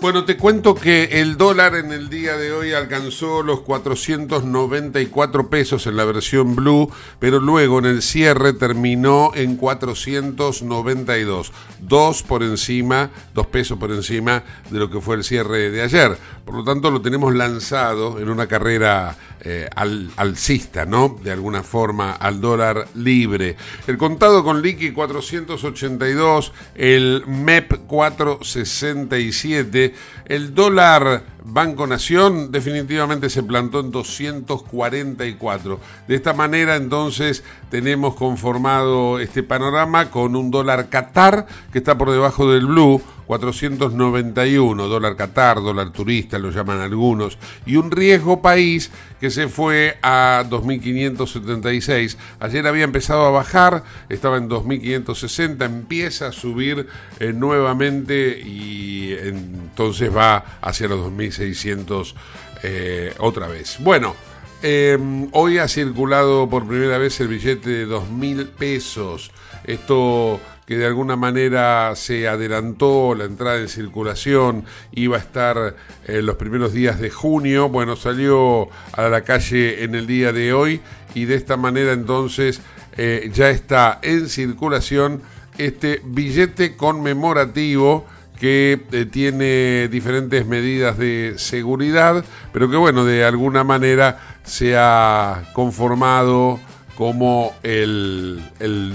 Bueno, te cuento que el dólar en el día de hoy alcanzó los 494 pesos en la versión blue, pero luego en el cierre terminó en 492, dos por encima, dos pesos por encima de lo que fue el cierre de ayer. Por lo tanto, lo tenemos lanzado en una carrera eh, al, alcista, ¿no? De alguna forma al dólar libre. El contado con liqui 482, el MEP 467 el dólar Banco Nación definitivamente se plantó en 244. De esta manera entonces tenemos conformado este panorama con un dólar Qatar que está por debajo del blue 491, dólar Qatar, dólar turista, lo llaman algunos, y un riesgo país que se fue a 2.576. Ayer había empezado a bajar, estaba en 2.560, empieza a subir eh, nuevamente y entonces va hacia los 2.600 eh, otra vez. Bueno. Em, hoy ha circulado por primera vez el billete de 2.000 pesos. Esto que de alguna manera se adelantó la entrada en circulación, iba a estar en los primeros días de junio, bueno, salió a la calle en el día de hoy y de esta manera entonces eh, ya está en circulación este billete conmemorativo que eh, tiene diferentes medidas de seguridad, pero que bueno, de alguna manera se ha conformado como el,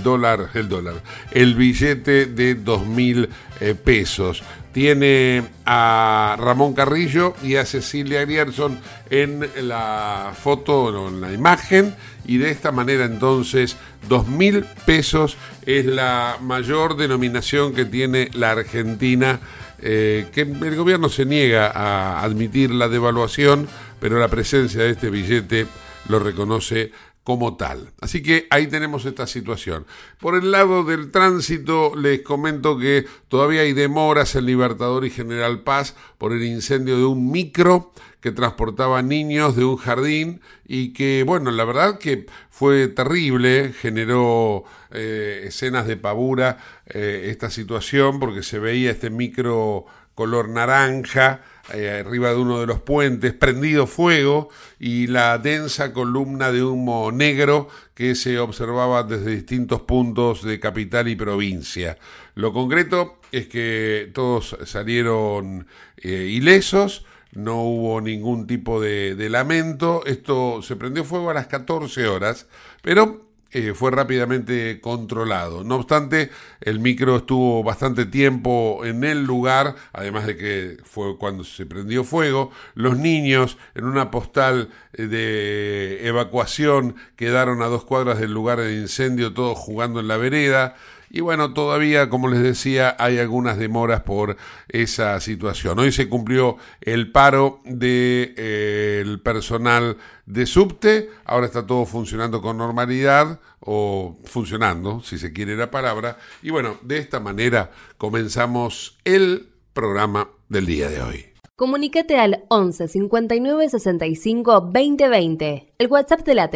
dólar, el dólar, el billete de dos mil eh, pesos. Tiene a Ramón Carrillo y a Cecilia Grierson en la foto, en la imagen, y de esta manera entonces dos mil pesos es la mayor denominación que tiene la Argentina. Eh, que el gobierno se niega a admitir la devaluación, pero la presencia de este billete lo reconoce como tal. Así que ahí tenemos esta situación. Por el lado del tránsito, les comento que todavía hay demoras en Libertador y General Paz por el incendio de un micro que transportaba niños de un jardín y que, bueno, la verdad que fue terrible, generó eh, escenas de pavura eh, esta situación porque se veía este micro color naranja, eh, arriba de uno de los puentes, prendido fuego y la densa columna de humo negro que se observaba desde distintos puntos de capital y provincia. Lo concreto es que todos salieron eh, ilesos, no hubo ningún tipo de, de lamento, esto se prendió fuego a las 14 horas, pero eh, fue rápidamente controlado. No obstante, el micro estuvo bastante tiempo en el lugar, además de que fue cuando se prendió fuego. Los niños en una postal eh, de evacuación quedaron a dos cuadras del lugar de incendio, todos jugando en la vereda. Y bueno, todavía, como les decía, hay algunas demoras por esa situación. Hoy se cumplió el paro del de, eh, personal de subte, ahora está todo funcionando con normalidad, o funcionando, si se quiere la palabra. Y bueno, de esta manera comenzamos el programa del día de hoy. Comunícate al 11 59 65 20 20, el WhatsApp de la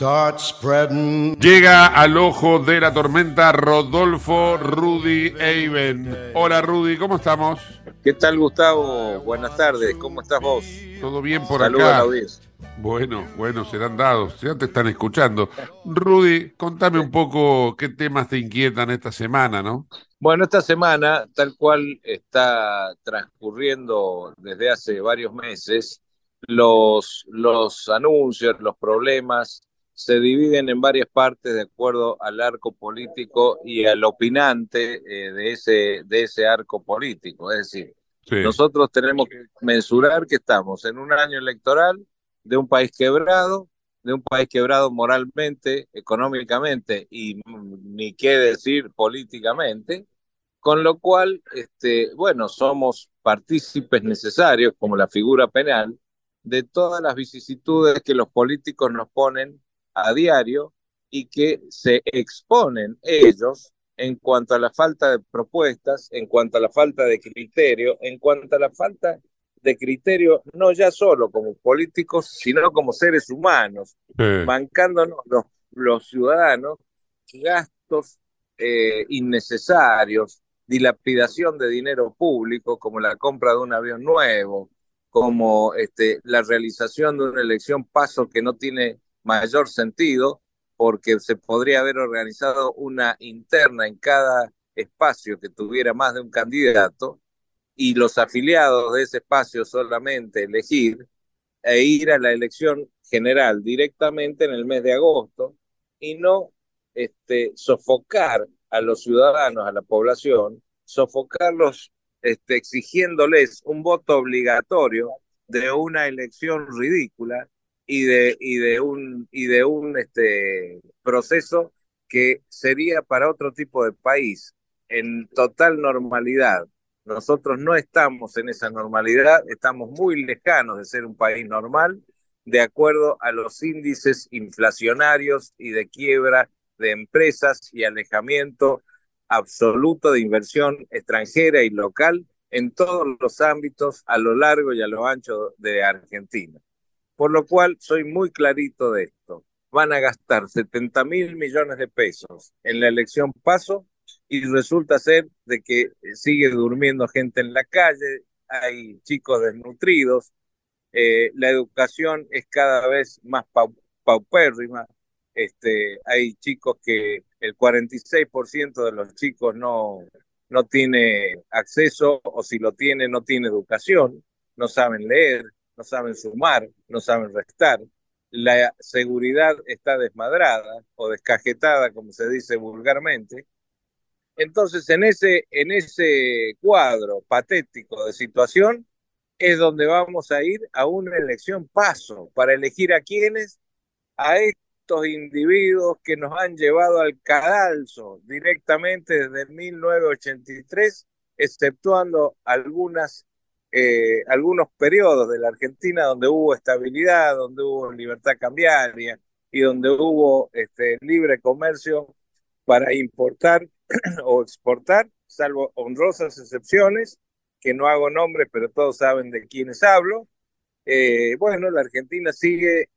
Llega al ojo de la tormenta Rodolfo Rudy Eiben. Hola Rudy, ¿cómo estamos? ¿Qué tal Gustavo? Buenas tardes, ¿cómo estás vos? Todo bien por acá. Bueno, bueno, serán dados, ya te están escuchando. Rudy, contame un poco qué temas te inquietan esta semana, ¿no? Bueno, esta semana, tal cual está transcurriendo desde hace varios meses, los, los anuncios, los problemas se dividen en varias partes de acuerdo al arco político y al opinante eh, de, ese, de ese arco político. Es decir, nosotros tenemos que mensurar que estamos en un año electoral de un país quebrado, de un país quebrado moralmente, económicamente y ni qué decir políticamente, con lo cual, este, bueno, somos partícipes necesarios, como la figura penal, de todas las vicisitudes que los políticos nos ponen a diario y que se exponen ellos en cuanto a la falta de propuestas, en cuanto a la falta de criterio, en cuanto a la falta de criterio, no ya solo como políticos, sino como seres humanos, bancándonos los, los ciudadanos gastos eh, innecesarios, dilapidación de dinero público, como la compra de un avión nuevo, como este, la realización de una elección paso que no tiene mayor sentido, porque se podría haber organizado una interna en cada espacio que tuviera más de un candidato y los afiliados de ese espacio solamente elegir e ir a la elección general directamente en el mes de agosto y no este, sofocar a los ciudadanos, a la población, sofocarlos este, exigiéndoles un voto obligatorio de una elección ridícula y de, y de un, y de un este, proceso que sería para otro tipo de país en total normalidad. Nosotros no estamos en esa normalidad, estamos muy lejanos de ser un país normal, de acuerdo a los índices inflacionarios y de quiebra de empresas y alejamiento absoluto de inversión extranjera y local en todos los ámbitos a lo largo y a lo ancho de Argentina. Por lo cual soy muy clarito de esto. Van a gastar 70 mil millones de pesos en la elección paso y resulta ser de que sigue durmiendo gente en la calle, hay chicos desnutridos, eh, la educación es cada vez más paupérrima, este, hay chicos que el 46% de los chicos no, no tiene acceso o si lo tiene no tiene educación, no saben leer, no saben sumar, no saben restar. La seguridad está desmadrada o descajetada, como se dice vulgarmente. Entonces, en ese, en ese cuadro patético de situación, es donde vamos a ir a una elección paso para elegir a quienes, a individuos que nos han llevado al cadalso directamente desde 1983, exceptuando algunas, eh, algunos periodos de la Argentina donde hubo estabilidad, donde hubo libertad cambiaria y donde hubo este, libre comercio para importar o exportar, salvo honrosas excepciones, que no hago nombres, pero todos saben de quiénes hablo. Eh, bueno, la Argentina sigue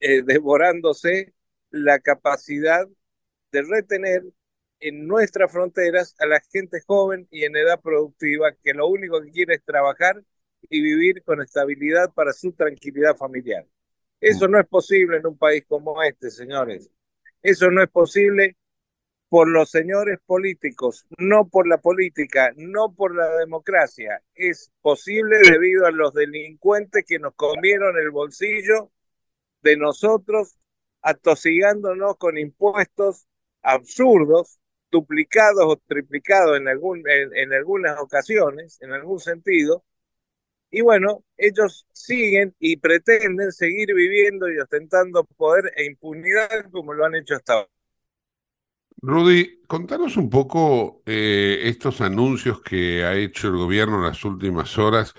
eh, devorándose la capacidad de retener en nuestras fronteras a la gente joven y en edad productiva que lo único que quiere es trabajar y vivir con estabilidad para su tranquilidad familiar. Eso no es posible en un país como este, señores. Eso no es posible por los señores políticos, no por la política, no por la democracia. Es posible debido a los delincuentes que nos comieron el bolsillo de nosotros atosigándonos con impuestos absurdos, duplicados o triplicados en, algunas ocasiones, en algún sentido. Y bueno, ellos siguen y pretenden seguir viviendo y ostentando poder e impunidad como lo han hecho hasta ahora. Rudy, contanos un poco eh, estos anuncios que ha hecho el gobierno en las últimas horas,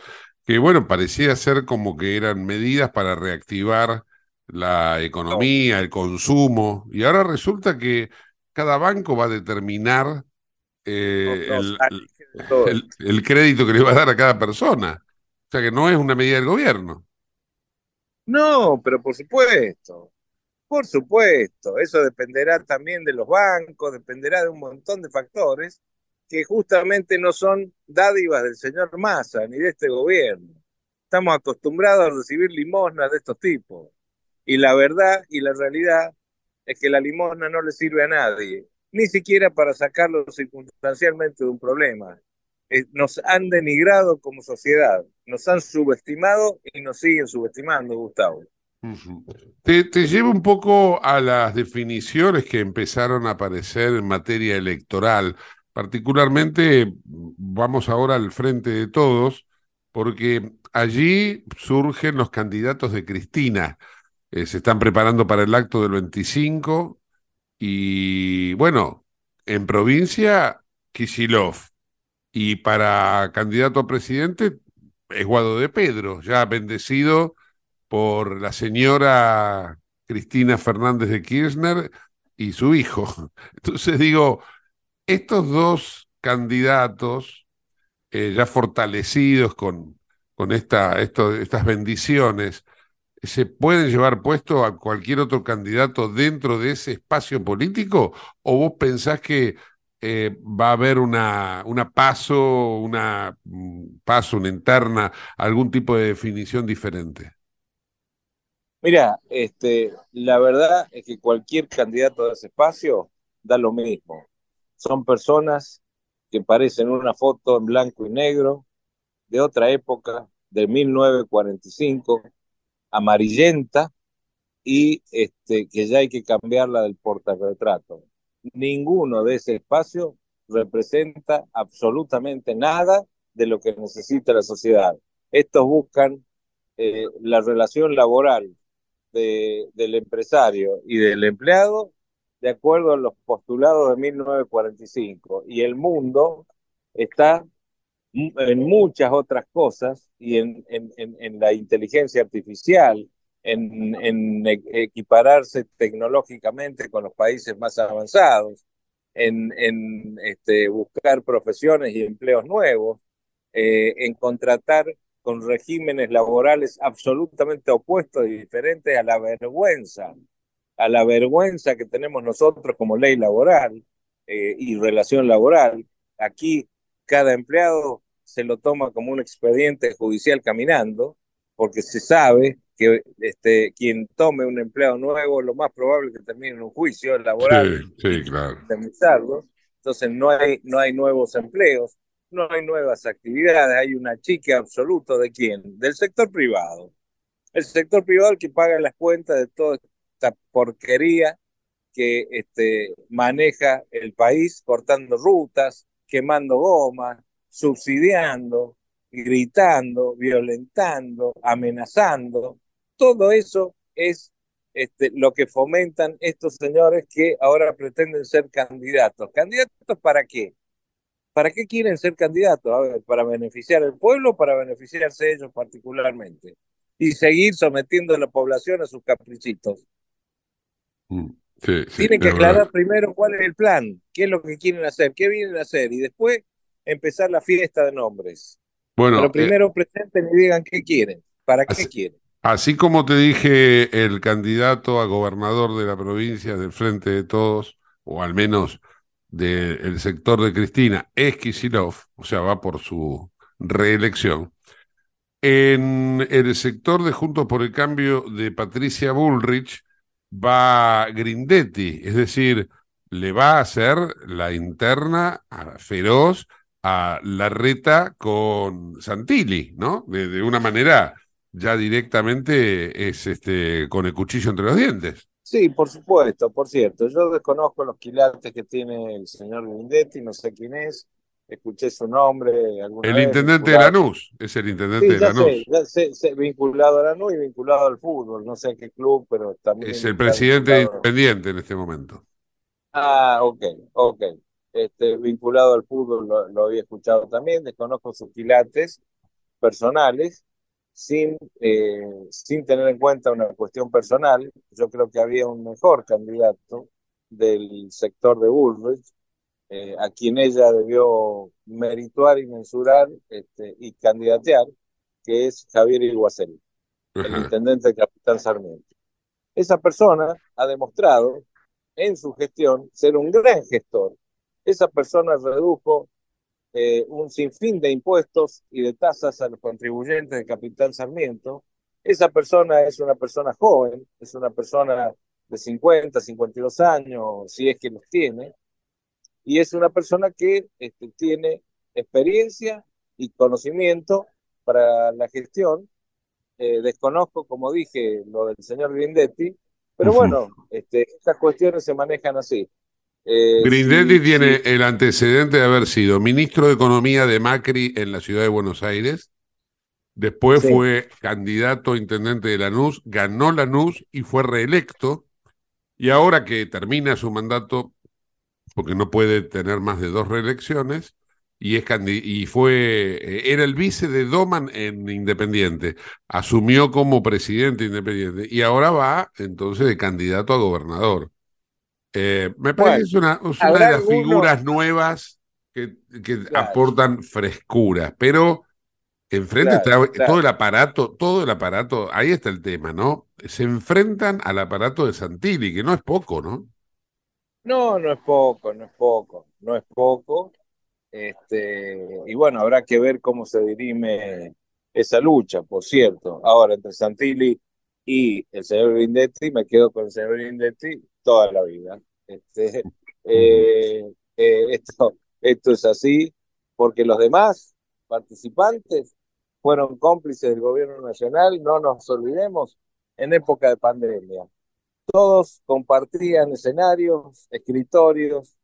que bueno, parecía ser como que eran medidas para reactivar la economía, el consumo, y ahora resulta que cada banco va a determinar eh, el, crédito que le va a dar a cada persona. O sea que no es una medida del gobierno. No, pero por supuesto. Por supuesto, eso dependerá también de los bancos, dependerá de un montón de factores que justamente no son dádivas del señor Massa ni de este gobierno. Estamos acostumbrados a recibir limosnas de estos tipos. Y la verdad y la realidad es que la limosna no le sirve a nadie, ni siquiera para sacarlo circunstancialmente de un problema. Eh, nos han denigrado como sociedad, nos han subestimado y nos siguen subestimando, Gustavo. Te, te llevo un poco a las definiciones que empezaron a aparecer en materia electoral. Particularmente, vamos ahora al frente de todos, porque allí surgen los candidatos de Cristina. Eh, se están preparando para el acto del 25 y, bueno, en provincia, Kisilov. Y para candidato a presidente, es Guado de Pedro, ya bendecido por la señora Cristina Fernández de Kirchner y su hijo. Entonces digo, estos dos candidatos eh, ya fortalecidos con, con esta, estas bendiciones, ¿se pueden llevar puesto a cualquier otro candidato dentro de ese espacio político? ¿O vos pensás que eh, va a haber una, una paso, una mm, paso, una interna, algún tipo de definición diferente? Mira, este, la verdad es que cualquier candidato de ese espacio da lo mismo. Son personas que parecen una foto en blanco y negro de otra época, de 1945, amarillenta, y este, que ya hay que cambiarla del portarretrato. Ninguno de ese espacio representa absolutamente nada de lo que necesita la sociedad. Estos buscan eh, la relación laboral del empresario y del empleado de acuerdo a los postulados de 1945. Y el mundo está en muchas otras cosas y en, en, en, la inteligencia artificial, en, equipararse tecnológicamente con los países más avanzados, en, este, buscar profesiones y empleos nuevos, eh, en contratar con regímenes laborales absolutamente opuestos y diferentes a la vergüenza, a la vergüenza que tenemos nosotros como ley laboral eh, y relación laboral. Aquí cada empleado se lo toma como un expediente judicial caminando, porque se sabe que este, quien tome un empleado nuevo, lo más probable es que termine en un juicio laboral. Sí, sí claro. Entonces no hay, no hay nuevos empleos no hay nuevas actividades, hay una chica absoluto de quién, del sector privado. El sector privado que paga las cuentas de toda esta porquería que este, maneja el país cortando rutas, quemando gomas, subsidiando, gritando, violentando, amenazando. Todo eso es este, lo que fomentan estos señores que ahora pretenden ser candidatos. ¿Candidatos para qué? ¿Para qué quieren ser candidatos? A ver, ¿para beneficiar al pueblo o para beneficiarse ellos particularmente? Y seguir sometiendo a la población a sus caprichitos. Mm, Tienen que aclarar primero cuál es el plan, qué es lo que quieren hacer, qué vienen a hacer, y después empezar la fiesta de nombres. Bueno, Pero eh, primero presenten y digan qué quieren, para qué quieren. Así como te dije, el candidato a gobernador de la provincia del Frente de Todos, o al menos del sector de Cristina es Kisilov, o sea, va por su reelección. En el sector de Juntos por el Cambio de Patricia Bullrich va Grindetti, es decir, le va a hacer la interna feroz a la reta con Santilli, ¿no? De, de, una manera ya directamente es este con el cuchillo entre los dientes. Sí, por supuesto, por cierto. Yo desconozco los quilates que tiene el señor Grindetti, no sé quién es. Escuché su nombre. el intendente de Lanús, es el intendente de Lanús. Sé, vinculado a Lanús y vinculado al fútbol, no sé a qué club, pero también. Es el presidente independiente en este momento. Ah, ok, ok. Este, vinculado al fútbol lo, lo había escuchado también, desconozco sus quilates personales, sin, eh, sin tener en cuenta una cuestión personal, yo creo que había un mejor candidato del sector de Bullrich, eh, a quien ella debió merituar y mensurar este, y candidatear, que es Javier Iguacel, el intendente de Capitán Sarmiento. esa persona ha demostrado en su gestión ser un gran gestor. Esa persona redujo eh, un sinfín de impuestos y de tasas a los contribuyentes de Capital Sarmiento. Esa persona es una persona joven, es una persona de 50, 52 años, si es que los tiene, y es una persona que este, tiene experiencia y conocimiento para la gestión. Eh, desconozco, como dije, lo del señor Grindetti, pero bueno, este, estas cuestiones se manejan así. Eh, Grindetti tiene el antecedente de haber sido ministro de Economía de Macri en la ciudad de Buenos Aires. Después fue candidato a intendente de Lanús, ganó Lanús y fue reelecto. Y ahora que termina su mandato, porque no puede tener más de dos reelecciones, y, es y fue, eh, era el vice de Doman en Independiente, asumió como presidente Independiente y ahora va entonces de candidato a gobernador. Eh, me parece es una, una de las figuras nuevas que, que aportan frescura, pero enfrente está todo el aparato, todo el aparato, ahí está el tema, ¿no? Se enfrentan al aparato de Santilli, que no es poco, ¿no? No, no es poco, no es poco, no es poco. Este, y bueno, habrá que ver cómo se dirime esa lucha, por cierto. Ahora, entre Santilli y el señor Grindetti, me quedo con el señor Grindetti toda la vida. Este, eh, eh, esto, esto es así, porque los demás participantes fueron cómplices del gobierno nacional, no nos olvidemos, en época de pandemia. Todos compartían escenarios, escritorios,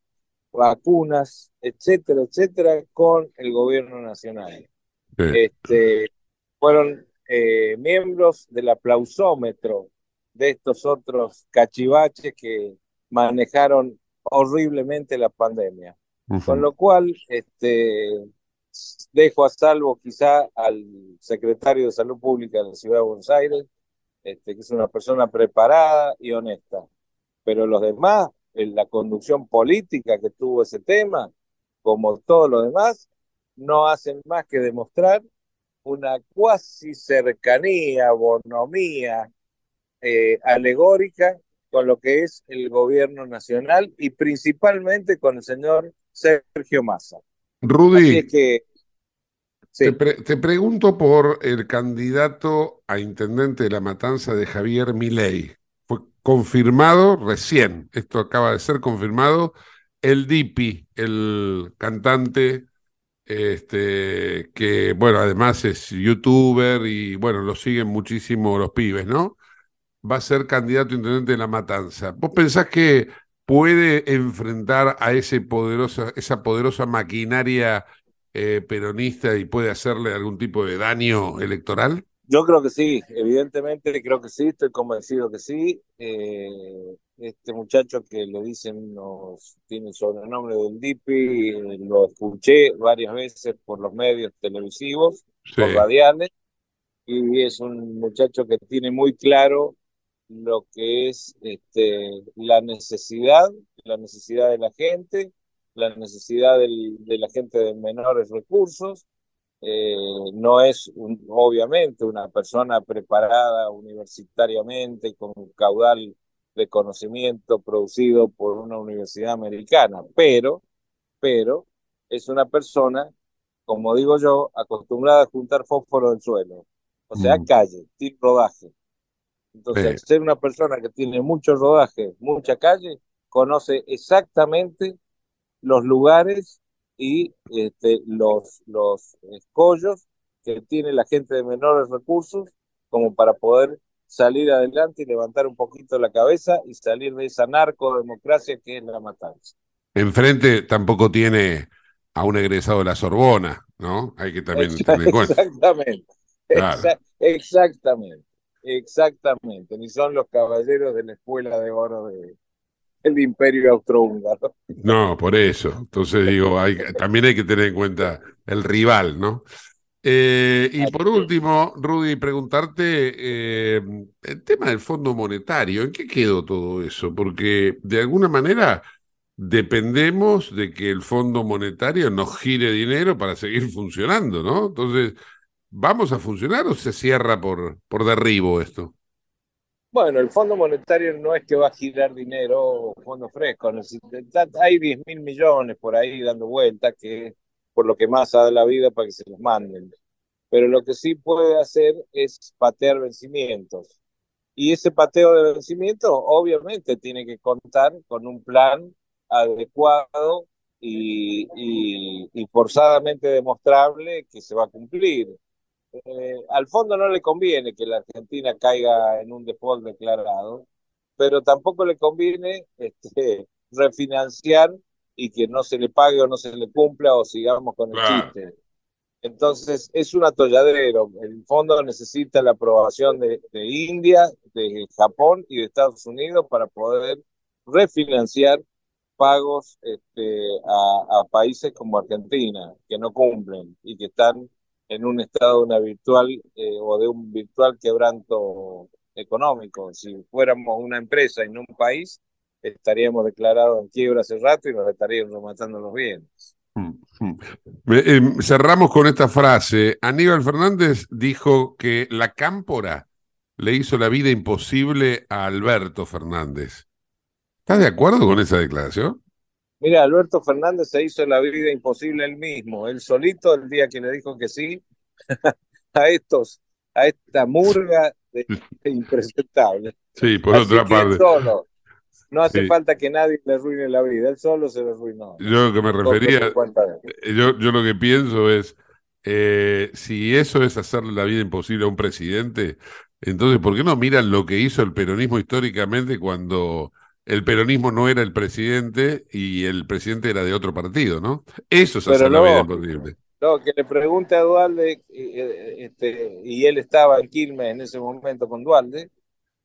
vacunas, etcétera, etcétera, con el gobierno nacional. Este, fueron eh, miembros del aplausómetro de estos otros cachivaches que manejaron horriblemente la pandemia. Con lo cual, este, dejo a salvo quizá al secretario de Salud Pública de la Ciudad de Buenos Aires, este, que es una persona preparada y honesta. Pero los demás en la conducción política que tuvo ese tema, como todo lo demás, no hacen más que demostrar una cuasi cercanía, bonomía eh, alegórica con lo que es el gobierno nacional y principalmente con el señor Sergio Massa. Rudy, que, te, pregunto por el candidato a intendente de la matanza de Javier Milei confirmado recién, esto acaba de ser confirmado, el Dipi, el cantante, este, que bueno, además es youtuber y bueno, lo siguen muchísimo los pibes, ¿no? Va a ser candidato a intendente de La Matanza. ¿Vos pensás que puede enfrentar a ese poderosa, esa poderosa maquinaria eh, peronista y puede hacerle algún tipo de daño electoral? Yo creo que sí, evidentemente creo que sí, estoy convencido que sí. Eh, este muchacho que le dicen, nos, tiene el sobrenombre del DIPI, lo escuché varias veces por los medios televisivos, por radiales, y es un muchacho que tiene muy claro lo que es este, la necesidad, la necesidad de la gente, la necesidad de la gente de menores recursos, eh, no es obviamente una persona preparada universitariamente con un caudal de conocimiento producido por una universidad americana, pero, pero es una persona, como digo yo, acostumbrada a juntar fósforo del suelo, o sea, mm. calle, tiene rodaje. Entonces, ser una persona que tiene mucho rodaje, mucha calle, conoce exactamente los lugares y este, los, los escollos que tiene la gente de menores recursos como para poder salir adelante y levantar un poquito la cabeza y salir de esa narcodemocracia que es la matanza. Enfrente tampoco tiene a un egresado de la Sorbona, ¿no? Hay que también tener en cuenta. Exactamente. exactamente. Exactamente. Ni son los caballeros de la escuela de oro de, el imperio austrohúngaro. No, por eso. Entonces digo, hay, también hay que tener en cuenta el rival, ¿no? Eh, y por último, Rudy, preguntarte eh, el tema del Fondo Monetario, ¿en qué quedó todo eso? Porque de alguna manera dependemos de que el Fondo Monetario nos gire dinero para seguir funcionando, ¿no? Entonces, ¿vamos a funcionar o se cierra por, por derribo esto? Bueno, el Fondo Monetario no es que va a girar dinero fondo fresco, hay 10 mil millones por ahí dando vueltas, que por lo que más de la vida para que se los manden. Pero lo que sí puede hacer es patear vencimientos. Y ese pateo de vencimientos obviamente tiene que contar con un plan adecuado y, y forzadamente demostrable que se va a cumplir. Eh, al fondo no le conviene que la Argentina caiga en un default declarado, pero tampoco le conviene este, refinanciar y que no se le pague o no se le cumpla o sigamos con el chiste. Entonces es un atolladero. El fondo necesita la aprobación de, India, de Japón y de Estados Unidos para poder refinanciar pagos este, a, a países como Argentina que no cumplen y que están en un estado de una virtual eh, o de un virtual quebranto económico. Si fuéramos una empresa y no un país, estaríamos declarados en quiebra hace rato y nos estaríamos rematando los bienes. Mm, mm. Eh, cerramos con esta frase. Aníbal Fernández dijo que la cámpora le hizo la vida imposible a Alberto Fernández. ¿Estás de acuerdo con esa declaración? Mira, Alberto Fernández se hizo la vida imposible él mismo, él solito el día que le dijo que sí a estos, a esta murga de, impresentable. Sí, por otra parte. Solo. No hace falta que nadie le arruine la vida, él solo se lo arruinó. Yo lo que me refería, eh, yo, yo lo que pienso es, eh, si eso es hacerle la vida imposible a un presidente, entonces, ¿por qué no miran lo que hizo el peronismo históricamente cuando el peronismo no era el presidente y el presidente era de otro partido, ¿no? Eso es hacer la vida imposible. No, que le pregunte a Dualde, este, y él estaba en Quilmes en ese momento con Dualde,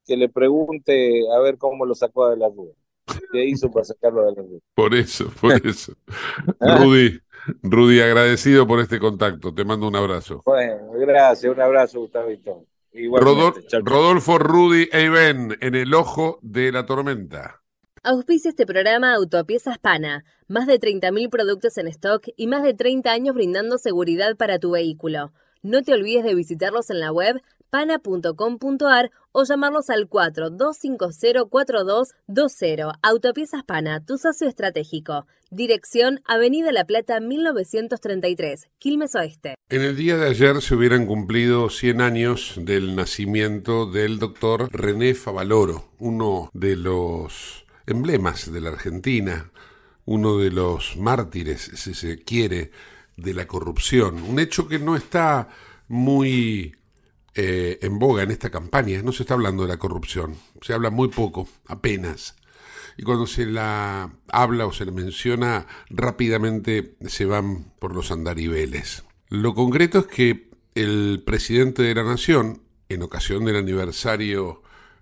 que le pregunte a ver cómo lo sacó de la rueda. ¿Qué hizo para sacarlo de la rueda? Por eso, por eso. Rudy, Rudy, agradecido por este contacto. Te mando un abrazo. Bueno, gracias, un abrazo, Gustavito. Rodolfo, Rudy e en el ojo de la tormenta. Auspicia este programa Autopiezas Pana. Más de 30.000 productos en stock y más de 30 años brindando seguridad para tu vehículo. No te olvides de visitarlos en la web pana.com.ar o llamarlos al 42504220. Autopiezas Pana, tu socio estratégico. Dirección Avenida La Plata 1933, Quilmes Oeste. En el día de ayer se hubieran cumplido 100 años del nacimiento del doctor René Favaloro, uno de los emblemas de la Argentina, uno de los mártires, si se quiere, de la corrupción. Un hecho que no está muy eh, en boga en esta campaña. No se está hablando de la corrupción, se habla muy poco, apenas. Y cuando se la habla o se le menciona, rápidamente se van por los andariveles. Lo concreto es que el presidente de la Nación, en ocasión del aniversario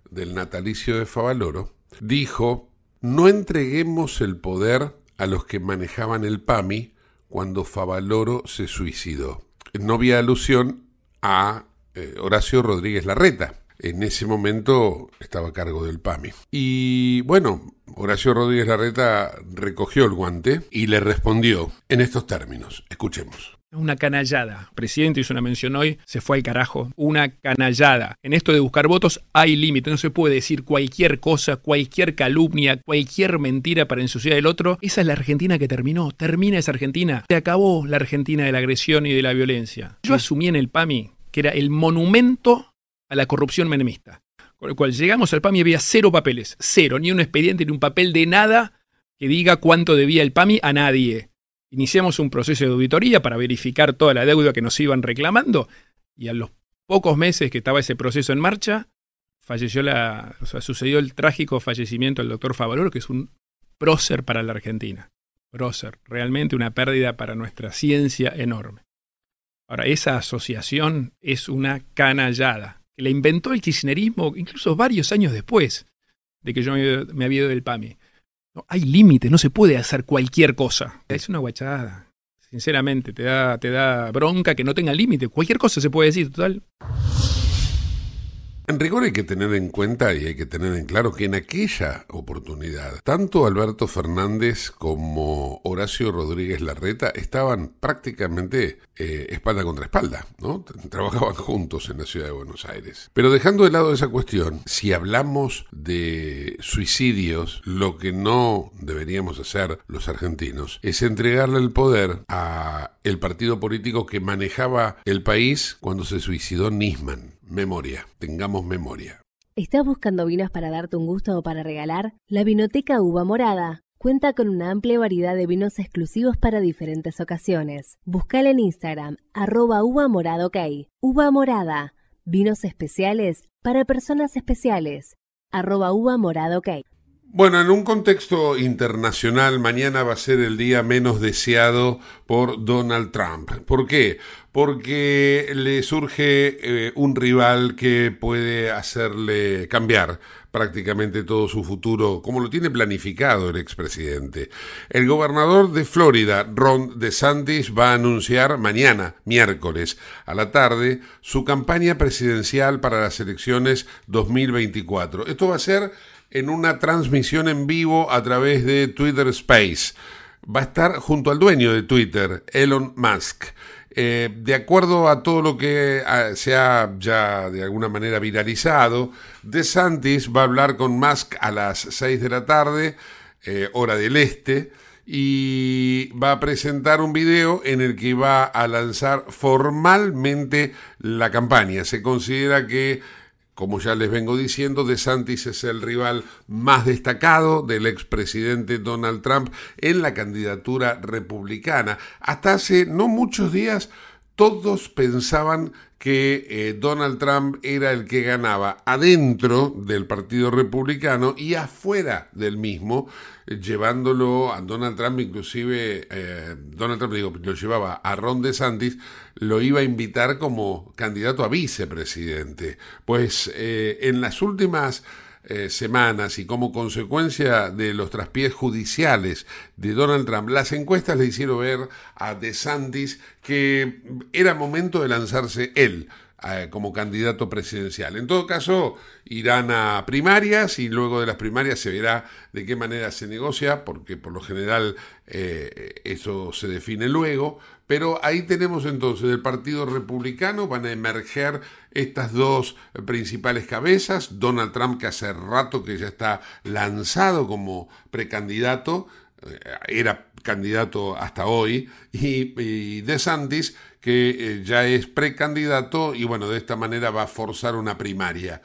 del natalicio de Favaloro, dijo, no entreguemos el poder a los que manejaban el PAMI cuando Favaloro se suicidó. No había alusión a eh, Horacio Rodríguez Larreta. En ese momento estaba a cargo del PAMI. Y bueno, Horacio Rodríguez Larreta recogió el guante y le respondió en estos términos. Escuchemos. Una canallada. El presidente hizo una mención hoy, se fue al carajo. Una canallada. En esto de buscar votos hay límite. No se puede decir cualquier cosa, cualquier calumnia, cualquier mentira para ensuciar el otro. Esa es la Argentina que terminó. Termina esa Argentina. Se acabó la Argentina de la agresión y de la violencia. Yo asumí en el PAMI que era el monumento a la corrupción menemista. Con el cual llegamos al PAMI y había cero papeles, cero, ni un expediente ni un papel de nada que diga cuánto debía el PAMI a nadie. Iniciamos un proceso de auditoría para verificar toda la deuda que nos iban reclamando y a los pocos meses que estaba ese proceso en marcha, falleció la, o sea, sucedió el trágico fallecimiento del doctor Favaloro, que es un prócer para la Argentina. Prócer, realmente una pérdida para nuestra ciencia enorme. Ahora, esa asociación es una canallada, que la inventó el kirchnerismo incluso varios años después de que yo me había ido del PAMI. No, hay límites, no se puede hacer cualquier cosa. Es una guachada. Sinceramente, te da, te da bronca que no tenga límite. Cualquier cosa se puede decir, total. En rigor hay que tener en cuenta y hay que tener en claro que en aquella oportunidad, tanto Alberto Fernández como Horacio Rodríguez Larreta estaban prácticamente eh, espalda contra espalda, ¿no? Trabajaban juntos en la ciudad de Buenos Aires. Pero dejando de lado esa cuestión, si hablamos de suicidios, lo que no deberíamos hacer los argentinos es entregarle el poder a el partido político que manejaba el país cuando se suicidó Nisman. Memoria, tengamos memoria. ¿Estás buscando vinos para darte un gusto o para regalar? La Vinoteca Uva Morada Cuenta con una amplia variedad de vinos exclusivos para diferentes ocasiones. Buscala en Instagram, arroba uva morada ok. Uva morada, vinos especiales para personas especiales. Arroba uva morada ok. Bueno, en un contexto internacional, mañana va a ser el día menos deseado por Donald Trump. ¿Por qué? Porque le surge eh, un rival que puede hacerle cambiar prácticamente todo su futuro, como lo tiene planificado el expresidente. El gobernador de Florida, Ron DeSantis, va a anunciar mañana, miércoles, a la tarde, su campaña presidencial para las elecciones 2024. Esto va a ser en una transmisión en vivo a través de Twitter Space. Va a estar junto al dueño de Twitter, Elon Musk. Eh, de acuerdo a todo lo que ah, se ha ya de alguna manera viralizado, DeSantis va a hablar con Musk a las 6 de la tarde, eh, hora del este, y va a presentar un video en el que va a lanzar formalmente la campaña. Se considera que como ya les vengo diciendo, DeSantis es el rival más destacado del expresidente Donald Trump en la candidatura republicana. Hasta hace no muchos días todos pensaban que eh, Donald Trump era el que ganaba adentro del Partido Republicano y afuera del mismo, llevándolo a Donald Trump, inclusive eh, Donald Trump digo, lo llevaba a Ron DeSantis, lo iba a invitar como candidato a vicepresidente. Pues eh, en las últimas eh, semanas y como consecuencia de los traspiés judiciales de Donald Trump, las encuestas le hicieron ver a DeSantis que era momento de lanzarse él eh, como candidato presidencial. En todo caso, irán a primarias y luego de las primarias se verá de qué manera se negocia, porque por lo general eh, eso se define luego, pero ahí tenemos entonces del Partido Republicano, van a emerger estas dos principales cabezas, Donald Trump que hace rato que ya está lanzado como precandidato, eh, era candidato hasta hoy, y, DeSantis que eh, ya es precandidato y bueno, de esta manera va a forzar una primaria.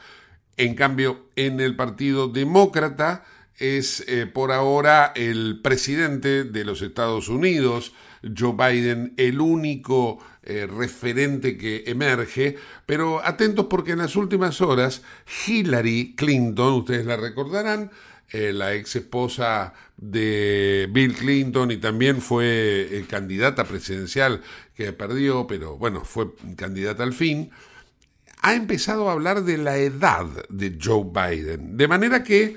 En cambio, en el Partido Demócrata es eh, por ahora el presidente de los Estados Unidos, Joe Biden el único eh, referente que emerge, pero atentos porque en las últimas horas Hillary Clinton, ustedes la recordarán, eh, la ex esposa de Bill Clinton y también fue eh, candidata presidencial que perdió, pero bueno, fue candidata al fin, ha empezado a hablar de la edad de Joe Biden, de manera que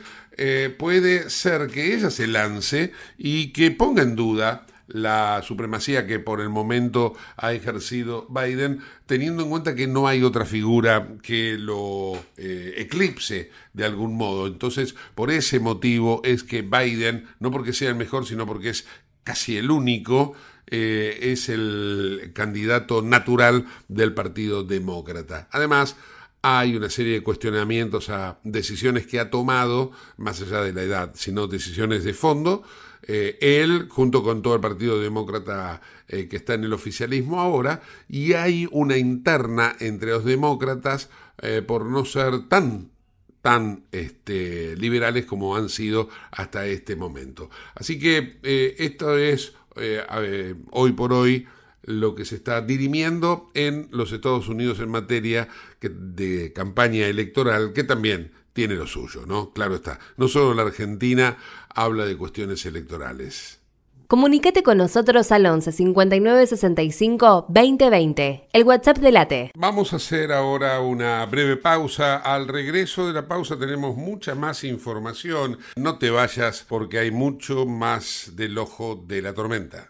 puede ser que ella se lance y que ponga en duda la supremacía que por el momento ha ejercido Biden, teniendo en cuenta que no hay otra figura que lo eh, eclipse de algún modo. Entonces, por ese motivo es que Biden, no porque sea el mejor, sino porque es casi el único, eh, es el candidato natural del Partido Demócrata. Además, hay una serie de cuestionamientos a decisiones que ha tomado, más allá de la edad, sino decisiones de fondo, eh, él junto con todo el Partido Demócrata eh, que está en el oficialismo ahora, y hay una interna entre los demócratas eh, por no ser tan tan este, liberales como han sido hasta este momento. Así que esto es hoy por hoy lo que se está dirimiendo en los Estados Unidos en materia de campaña electoral, que también tiene lo suyo, ¿no? Claro está. No solo la Argentina habla de cuestiones electorales. Comunícate con nosotros al 11 59 65 2020, el WhatsApp de Late. Vamos a hacer ahora una breve pausa. Al regreso de la pausa tenemos mucha más información. No te vayas porque hay mucho más del ojo de la tormenta.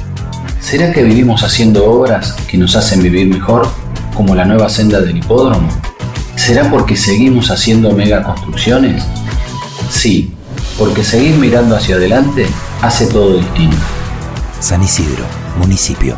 ¿Será que vivimos haciendo obras que nos hacen vivir mejor, como la nueva senda del hipódromo? ¿Será porque seguimos haciendo megaconstrucciones? Sí, porque seguir mirando hacia adelante hace todo distinto. San Isidro, municipio.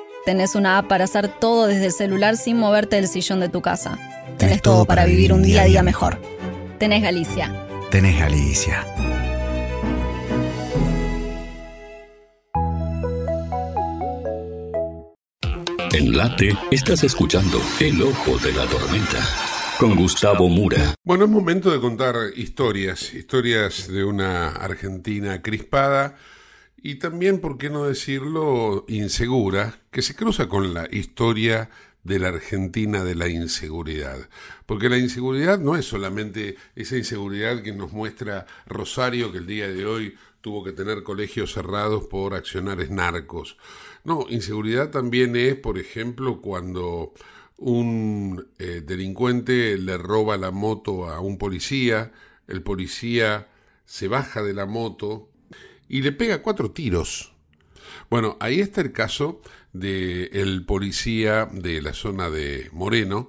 Tenés una app para hacer todo desde el celular sin moverte del sillón de tu casa. Tenés, todo para vivir un día a día mejor. Tenés Galicia. Tenés Galicia. En Late estás escuchando El Ojo de la Tormenta con Gustavo Mura. Bueno, es momento de contar historias, historias de una Argentina crispada y también, por qué no decirlo, insegura, que se cruza con la historia de la Argentina de la inseguridad. Porque la inseguridad no es solamente esa inseguridad que nos muestra Rosario, que el día de hoy tuvo que tener colegios cerrados por accionares narcos. No, inseguridad también es, por ejemplo, cuando un eh, delincuente le roba la moto a un policía, el policía se baja de la moto y le pega cuatro tiros. Bueno, ahí está el caso del el policía de la zona de Moreno,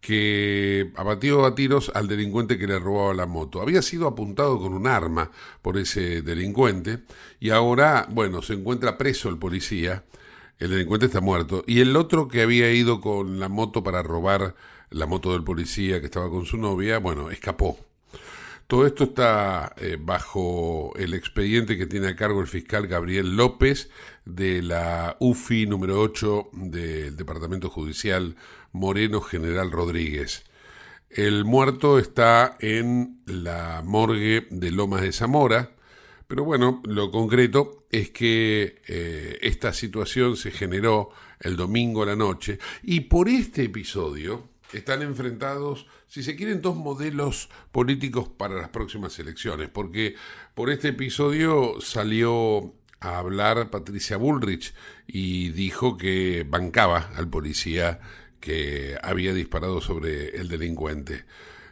que abatió a tiros al delincuente que le robaba la moto. Había sido apuntado con un arma por ese delincuente y ahora, bueno, se encuentra preso el policía. El delincuente está muerto. Y el otro que había ido con la moto para robar la moto del policía que estaba con su novia, bueno, escapó. Todo esto está eh, bajo el expediente que tiene a cargo el fiscal Gabriel López de la UFI número 8 del Departamento Judicial Moreno General Rodríguez. El muerto está en la morgue de Lomas de Zamora, pero bueno, lo concreto es que eh, esta situación se generó el domingo a la noche y por este episodio están enfrentados, si se quieren, dos modelos políticos para las próximas elecciones, porque por este episodio salió a hablar Patricia Bullrich y dijo que bancaba al policía que había disparado sobre el delincuente.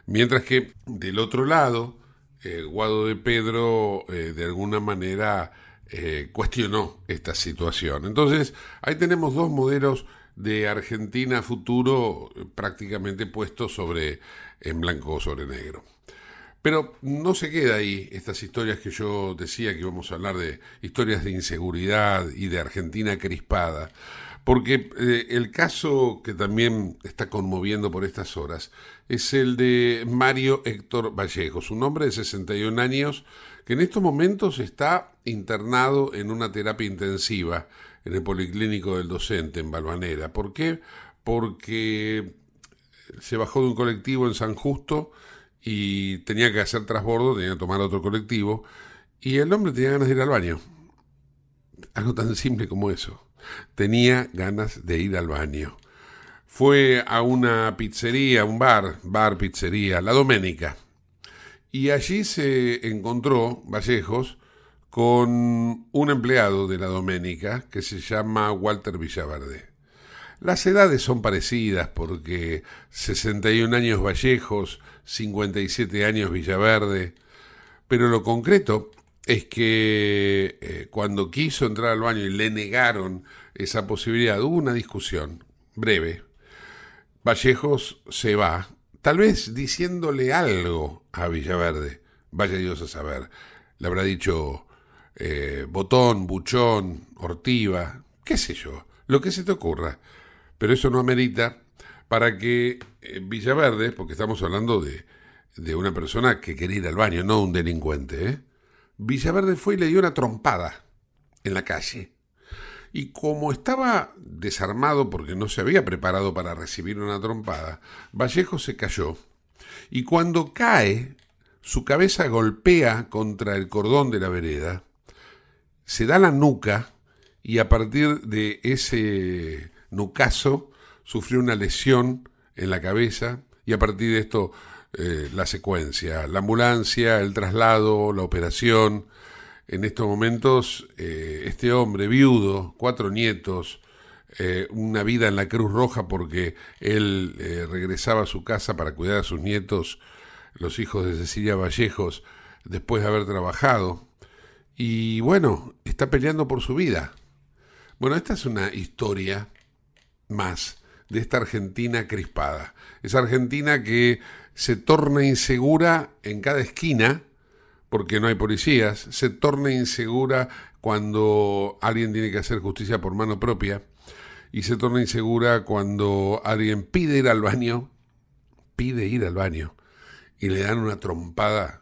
Mientras que del otro lado, eh, Guado de Pedro eh, de alguna manera eh, cuestionó esta situación. Entonces, ahí tenemos dos modelos de Argentina futuro prácticamente puesto sobre en blanco sobre negro. Pero no se queda ahí estas historias que yo decía que íbamos a hablar de historias de inseguridad y de Argentina crispada, porque eh, el caso que también está conmoviendo por estas horas es el de Mario Héctor Vallejos, un hombre de 61 años que en estos momentos está internado en una terapia intensiva en el Policlínico del Docente en Balvanera. ¿Por qué? Porque se bajó de un colectivo en San Justo y tenía que hacer trasbordo, tenía que tomar otro colectivo y el hombre tenía ganas de ir al baño. Algo tan simple como eso. Tenía ganas de ir al baño. Fue a una pizzería, un bar, bar, pizzería, La Doménica. Y allí se encontró, Vallejos, con un empleado de la Doménica que se llama Walter Villaverde. Las edades son parecidas porque 61 años Vallejos, 57 años Villaverde, pero lo concreto es que eh, cuando quiso entrar al baño y le negaron esa posibilidad, hubo una discusión breve. Vallejos se va, tal vez diciéndole algo a Villaverde, vaya Dios a saber. Le habrá dicho, eh, botón, buchón, ortiva, qué sé yo, lo que se te ocurra. Pero eso no amerita para que eh, Villaverde, porque estamos hablando de, de, una persona que quería ir al baño, no un delincuente, ¿eh? Villaverde fue y le dio una trompada en la calle. Y como estaba desarmado porque no se había preparado para recibir una trompada, Vallejo se cayó. Y cuando cae, su cabeza golpea contra el cordón de la vereda se da la nuca y a partir de ese nucazo sufrió una lesión en la cabeza y a partir de esto eh, la secuencia, la ambulancia, el traslado, la operación. En estos momentos eh, este hombre viudo, cuatro nietos, eh, una vida en la Cruz Roja porque él regresaba a su casa para cuidar a sus nietos, los hijos de Cecilia Vallejos, después de haber trabajado y bueno, está peleando por su vida. Bueno, esta es una historia más de esta Argentina crispada. Esa Argentina que se torna insegura en cada esquina porque no hay policías, se torna insegura cuando alguien tiene que hacer justicia por mano propia y se torna insegura cuando alguien pide ir al baño, pide ir al baño y le dan una trompada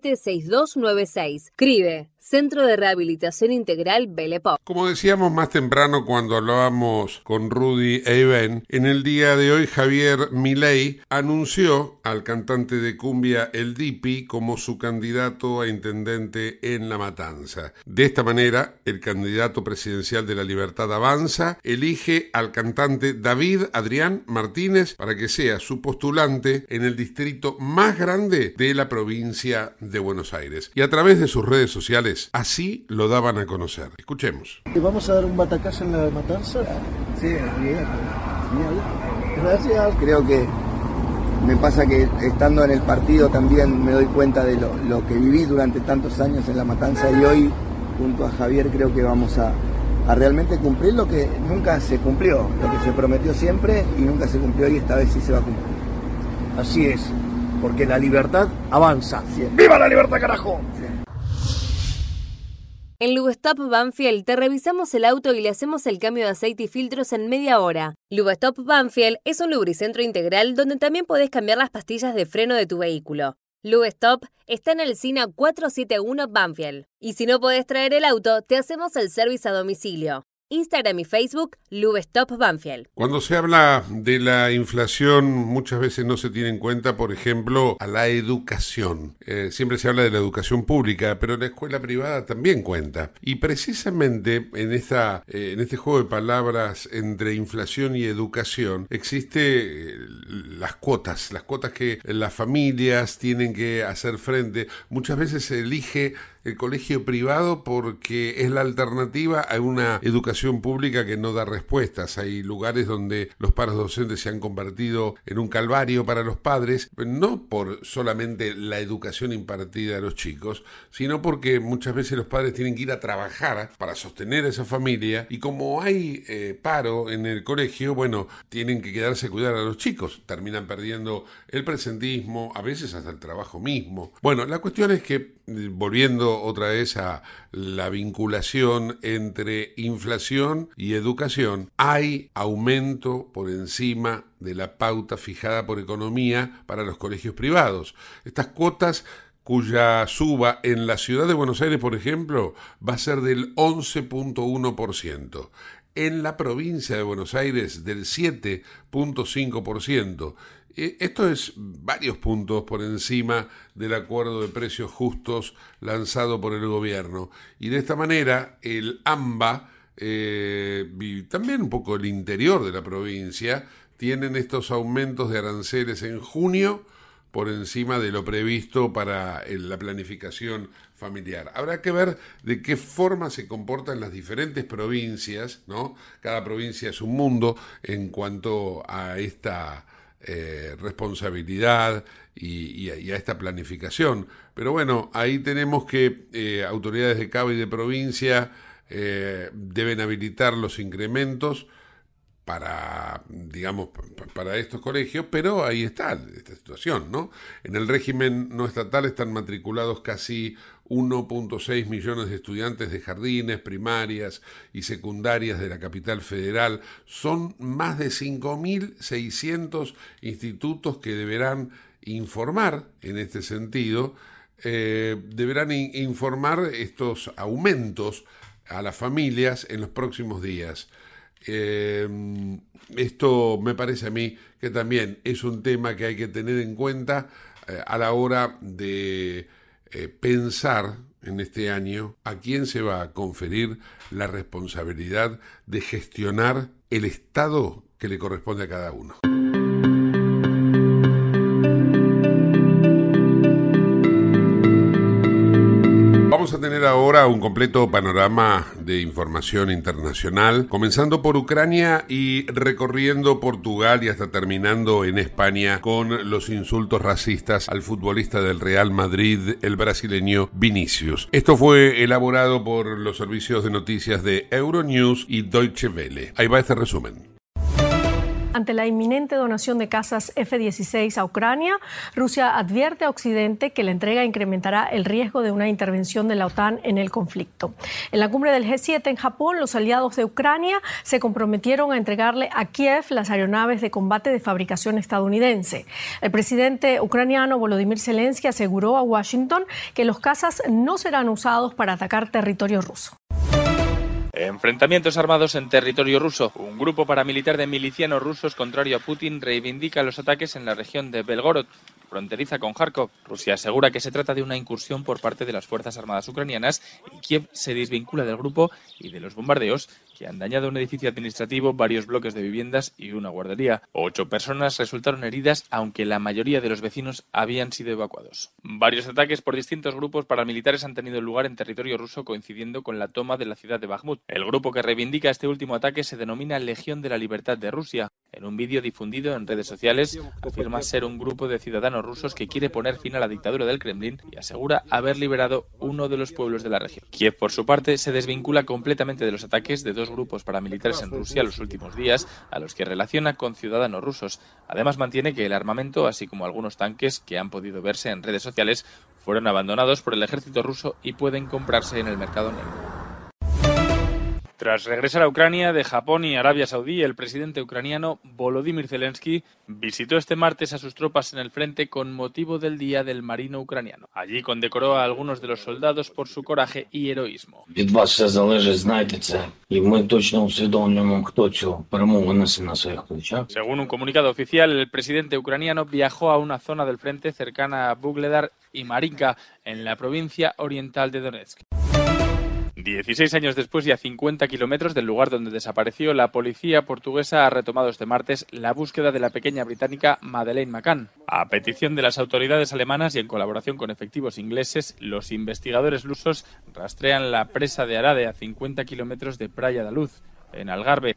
6296. Escribe Centro de Rehabilitación Integral Belepop. Como decíamos más temprano cuando hablábamos con Rudy e Iben, en el día de hoy Javier Milei anunció al cantante de cumbia El Dipi como su candidato a intendente en La Matanza. De esta manera, el candidato presidencial de la Libertad Avanza elige al cantante David Adrián Martínez para que sea su postulante en el distrito más grande de la provincia de Buenos Aires. Y a través de sus redes sociales, así lo daban a conocer. Escuchemos. ¿Vamos a dar un batacazo en la matanza? Sí, bien. Gracias. Creo que me pasa que estando en el partido también me doy cuenta de lo, que viví durante tantos años en la matanza y hoy junto a Javier creo que vamos a, a realmente cumplir lo que nunca se cumplió, lo que se prometió siempre y nunca se cumplió y esta vez sí se va a cumplir. Así es, porque la libertad avanza. ¡Viva la libertad, carajo! En Lubestop Banfield te revisamos el auto y le hacemos el cambio de aceite y filtros en media hora. Lubestop Banfield es un lubricentro integral donde también podés cambiar las pastillas de freno de tu vehículo. Lubestop está en el SINA 471 Banfield. Y si no podés traer el auto, te hacemos el servicio a domicilio. Instagram y Facebook, Lubestop Banfield. Cuando se habla de la inflación, muchas veces no se tiene en cuenta, por ejemplo, a la educación. Eh, siempre se habla de la educación pública, pero la escuela privada también cuenta. Y precisamente en, eh, este juego de palabras entre inflación y educación, existe eh, las cuotas, las cuotas que las familias tienen que hacer frente. Muchas veces se elige el colegio privado porque es la alternativa a una educación pública que no da respuestas. Hay lugares donde los paros docentes se han convertido en un calvario para los padres, no por solamente la educación impartida a los chicos, sino porque muchas veces los padres tienen que ir a trabajar para sostener a esa familia y como hay eh, paro en el colegio, bueno, tienen que quedarse a cuidar a los chicos, terminan perdiendo el presentismo, a veces hasta el trabajo mismo. Bueno, la cuestión es que volviendo otra vez a la vinculación entre inflación y educación, hay aumento por encima de la pauta fijada por economía para los colegios privados. Estas cuotas cuya suba en la ciudad de Buenos Aires, por ejemplo, va a ser del 11.1%. En la provincia de Buenos Aires del 7.5%. Eh, esto es varios puntos por encima del acuerdo de precios justos lanzado por el gobierno. Y de esta manera el AMBA eh, y también un poco el interior de la provincia tienen estos aumentos de aranceles en junio por encima de lo previsto para la planificación familiar. Habrá que ver de qué forma se comportan las diferentes provincias, ¿no? Cada provincia es un mundo en cuanto a esta eh, responsabilidad y, a esta planificación. Pero bueno, ahí tenemos que eh, autoridades de cabo y de provincia eh, deben habilitar los incrementos para, digamos, para estos colegios, pero ahí está esta situación, ¿no? En el régimen no estatal están matriculados casi 1.6 millones de estudiantes de jardines, primarias y secundarias de la capital federal. Son más de 5.600 institutos que deberán informar en este sentido, eh, deberán informar estos aumentos a las familias en los próximos días. Eh, esto me parece a mí que también es un tema que hay que tener en cuenta eh, a la hora de eh, pensar en este año a quién se va a conferir la responsabilidad de gestionar el Estado que le corresponde a cada uno. Tener ahora un completo panorama de información internacional, comenzando por Ucrania y recorriendo Portugal y hasta terminando en España con los insultos racistas al futbolista del Real Madrid, el brasileño Vinicius. Esto fue elaborado por los servicios de noticias de Euronews y Deutsche Welle. Ahí va este resumen. Ante la inminente donación de casas F-16 a Ucrania, Rusia advierte a Occidente que la entrega incrementará el riesgo de una intervención de la OTAN en el conflicto. En la cumbre del G7 en Japón, los aliados de Ucrania se comprometieron a entregarle a Kiev las aeronaves de combate de fabricación estadounidense. El presidente ucraniano Volodymyr Zelensky aseguró a Washington que los cazas no serán usados para atacar territorio ruso. Enfrentamientos armados en territorio ruso. Un grupo paramilitar de milicianos rusos contrario a Putin reivindica los ataques en la región de Belgorod, fronteriza con Kharkov. Rusia asegura que se trata de una incursión por parte de las Fuerzas Armadas ucranianas y Kiev se desvincula del grupo y de los bombardeos que han dañado un edificio administrativo, varios bloques de viviendas y una guardería. Ocho personas resultaron heridas, aunque la mayoría de los vecinos habían sido evacuados. Varios ataques por distintos grupos paramilitares han tenido lugar en territorio ruso coincidiendo con la toma de la ciudad de Bakhmut. El grupo que reivindica este último ataque se denomina Legión de la Libertad de Rusia. En un vídeo difundido en redes sociales, afirma ser un grupo de ciudadanos rusos que quiere poner fin a la dictadura del Kremlin y asegura haber liberado uno de los pueblos de la región. Kiev, por su parte, se desvincula completamente de los ataques de dos grupos paramilitares en Rusia los últimos días, a los que relaciona con ciudadanos rusos. Además, mantiene que el armamento, así como algunos tanques que han podido verse en redes sociales, fueron abandonados por el ejército ruso y pueden comprarse en el mercado negro. Tras regresar a Ucrania de Japón y Arabia Saudí, el presidente ucraniano Volodymyr Zelensky visitó este martes a sus tropas en el frente con motivo del Día del Marino Ucraniano. Allí condecoró a algunos de los soldados por su coraje y heroísmo. Según un comunicado oficial, el presidente ucraniano viajó a una zona del frente cercana a Bugledar y Marinka, en la provincia oriental de Donetsk. 16 años después y a 50 kilómetros del lugar donde desapareció, la policía portuguesa ha retomado este martes la búsqueda de la pequeña británica Madeleine McCann. A petición de las autoridades alemanas y en colaboración con efectivos ingleses, los investigadores lusos rastrean la presa de Arade a 50 kilómetros de Praia da Luz, en Algarve,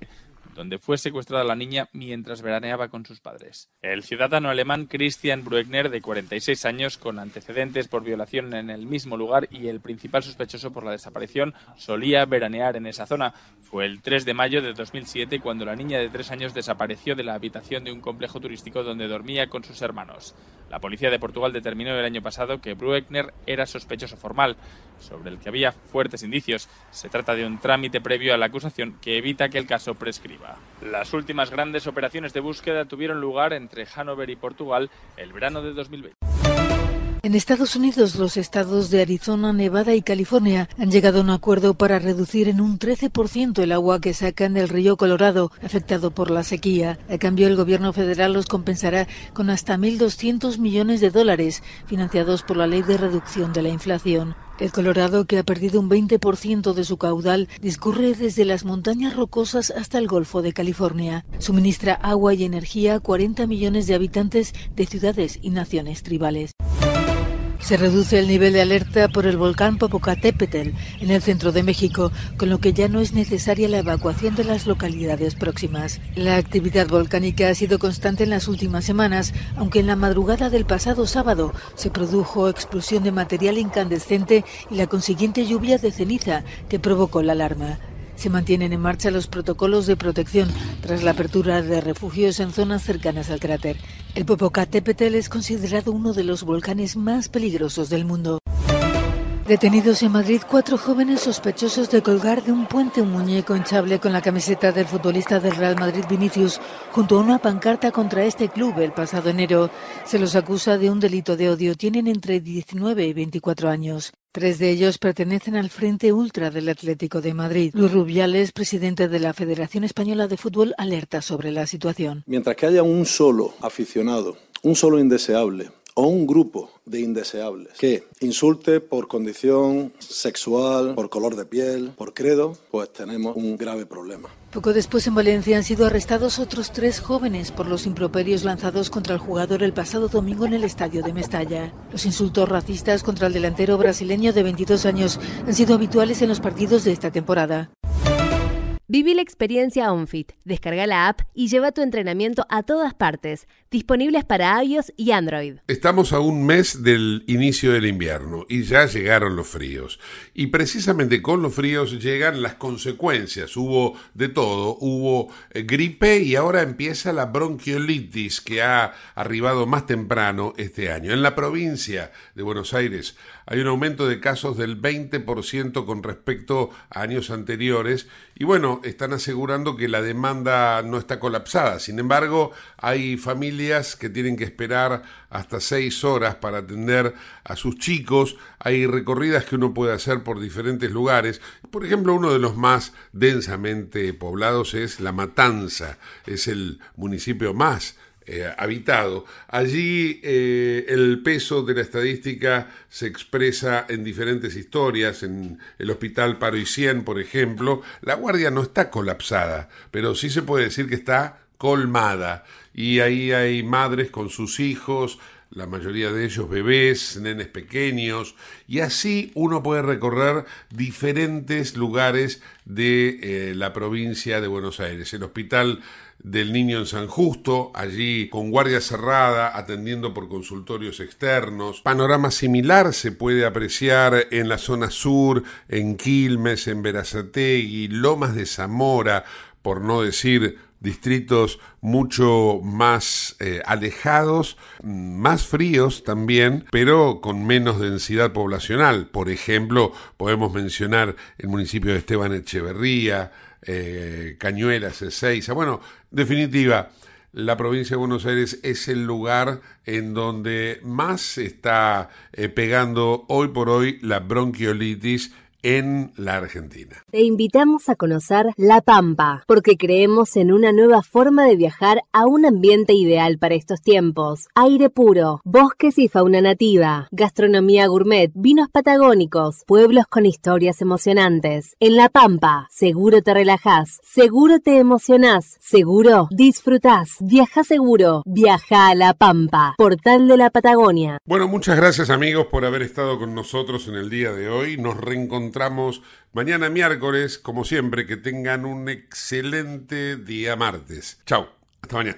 donde fue secuestrada la niña mientras veraneaba con sus padres. El ciudadano alemán Christian Bruegner, de 46 años, con antecedentes por violación en el mismo lugar y el principal sospechoso por la desaparición, solía veranear en esa zona. Fue el 3 de mayo de 2007 cuando la niña de 3 años desapareció de la habitación de un complejo turístico donde dormía con sus hermanos. La policía de Portugal determinó el año pasado que Bruegner era sospechoso formal, sobre el que había fuertes indicios. Se trata de un trámite previo a la acusación que evita que el caso prescriba. Las últimas grandes operaciones de búsqueda tuvieron lugar entre Hanover y Portugal el verano de 2020. En Estados Unidos, los estados de Arizona, Nevada y California han llegado a un acuerdo para reducir en un 13% el agua que sacan del río Colorado, afectado por la sequía. A cambio, el gobierno federal los compensará con hasta 1.200 millones de dólares, financiados por la Ley de Reducción de la Inflación. El Colorado, que ha perdido un 20% de su caudal, discurre desde las montañas rocosas hasta el Golfo de California. Suministra agua y energía a 40 millones de habitantes de ciudades y naciones tribales. Se reduce el nivel de alerta por el volcán Popocatépetl en el centro de México, con lo que ya no es necesaria la evacuación de las localidades próximas. La actividad volcánica ha sido constante en las últimas semanas, aunque en la madrugada del pasado sábado se produjo explosión de material incandescente y la consiguiente lluvia de ceniza que provocó la alarma. Se mantienen en marcha los protocolos de protección tras la apertura de refugios en zonas cercanas al cráter. El Popocatépetl es considerado uno de los volcanes más peligrosos del mundo. Detenidos en Madrid cuatro jóvenes sospechosos de colgar de un puente un muñeco hinchable con la camiseta del futbolista del Real Madrid Vinicius junto a una pancarta contra este club el pasado enero. Se los acusa de un delito de odio. Tienen entre 19 y 24 años. Tres de ellos pertenecen al Frente Ultra del Atlético de Madrid. Luis Rubiales, presidente de la Federación Española de Fútbol, alerta sobre la situación. Mientras que haya un solo aficionado, un solo indeseable o un grupo de indeseables que insulte por condición sexual, por color de piel, por credo, pues tenemos un grave problema. Poco después en Valencia han sido arrestados otros tres jóvenes por los improperios lanzados contra el jugador el pasado domingo en el estadio de Mestalla. Los insultos racistas contra el delantero brasileño de 22 años han sido habituales en los partidos de esta temporada. Viví la experiencia OnFit. Descarga la app y lleva tu entrenamiento a todas partes. Disponibles para iOS y Android. Estamos a un mes del inicio del invierno y ya llegaron los fríos. Y precisamente con los fríos llegan las consecuencias. Hubo de todo. Hubo eh, gripe y ahora empieza la bronquiolitis que ha arribado más temprano este año. En la provincia de Buenos Aires hay un aumento de casos del 20% con respecto a años anteriores y bueno, están asegurando que la demanda no está colapsada. Sin embargo, hay familias que tienen que esperar hasta seis horas para atender a sus chicos. Hay recorridas que uno puede hacer por diferentes lugares. Por ejemplo, uno de los más densamente poblados es La Matanza. Es el municipio más eh, habitado. Allí eh, el peso de la estadística se expresa en diferentes historias. En el Hospital Parisien, por ejemplo, la guardia no está colapsada, pero sí se puede decir que está colmada. Y ahí hay madres con sus hijos, la mayoría de ellos bebés, nenes pequeños, y así uno puede recorrer diferentes lugares de eh, la provincia de Buenos Aires. El hospital del Niño en San Justo, allí con guardia cerrada, atendiendo por consultorios externos. Panorama similar se puede apreciar en la zona sur, en Quilmes, en Verazategui, Lomas de Zamora, por no decir distritos mucho más eh, alejados, más fríos también, pero con menos densidad poblacional. Por ejemplo, podemos mencionar el municipio de Esteban Echeverría, eh, Cañuelas, Ezeiza. Bueno, definitiva, la provincia de Buenos Aires es el lugar en donde más está eh, pegando hoy por hoy la bronquiolitis en la Argentina. Te invitamos a conocer La Pampa, porque creemos en una nueva forma de viajar a un ambiente ideal para estos tiempos. Aire puro, bosques y fauna nativa, gastronomía gourmet, vinos patagónicos, pueblos con historias emocionantes. En La Pampa, seguro te relajás, seguro te emocionás, seguro disfrutás. Viaja seguro, viaja a La Pampa, portal de la Patagonia. Bueno, muchas gracias amigos por haber estado con nosotros en el día de hoy. Nos reencontramos encontramos mañana miércoles, como siempre, que tengan un excelente día martes. Chao, hasta mañana.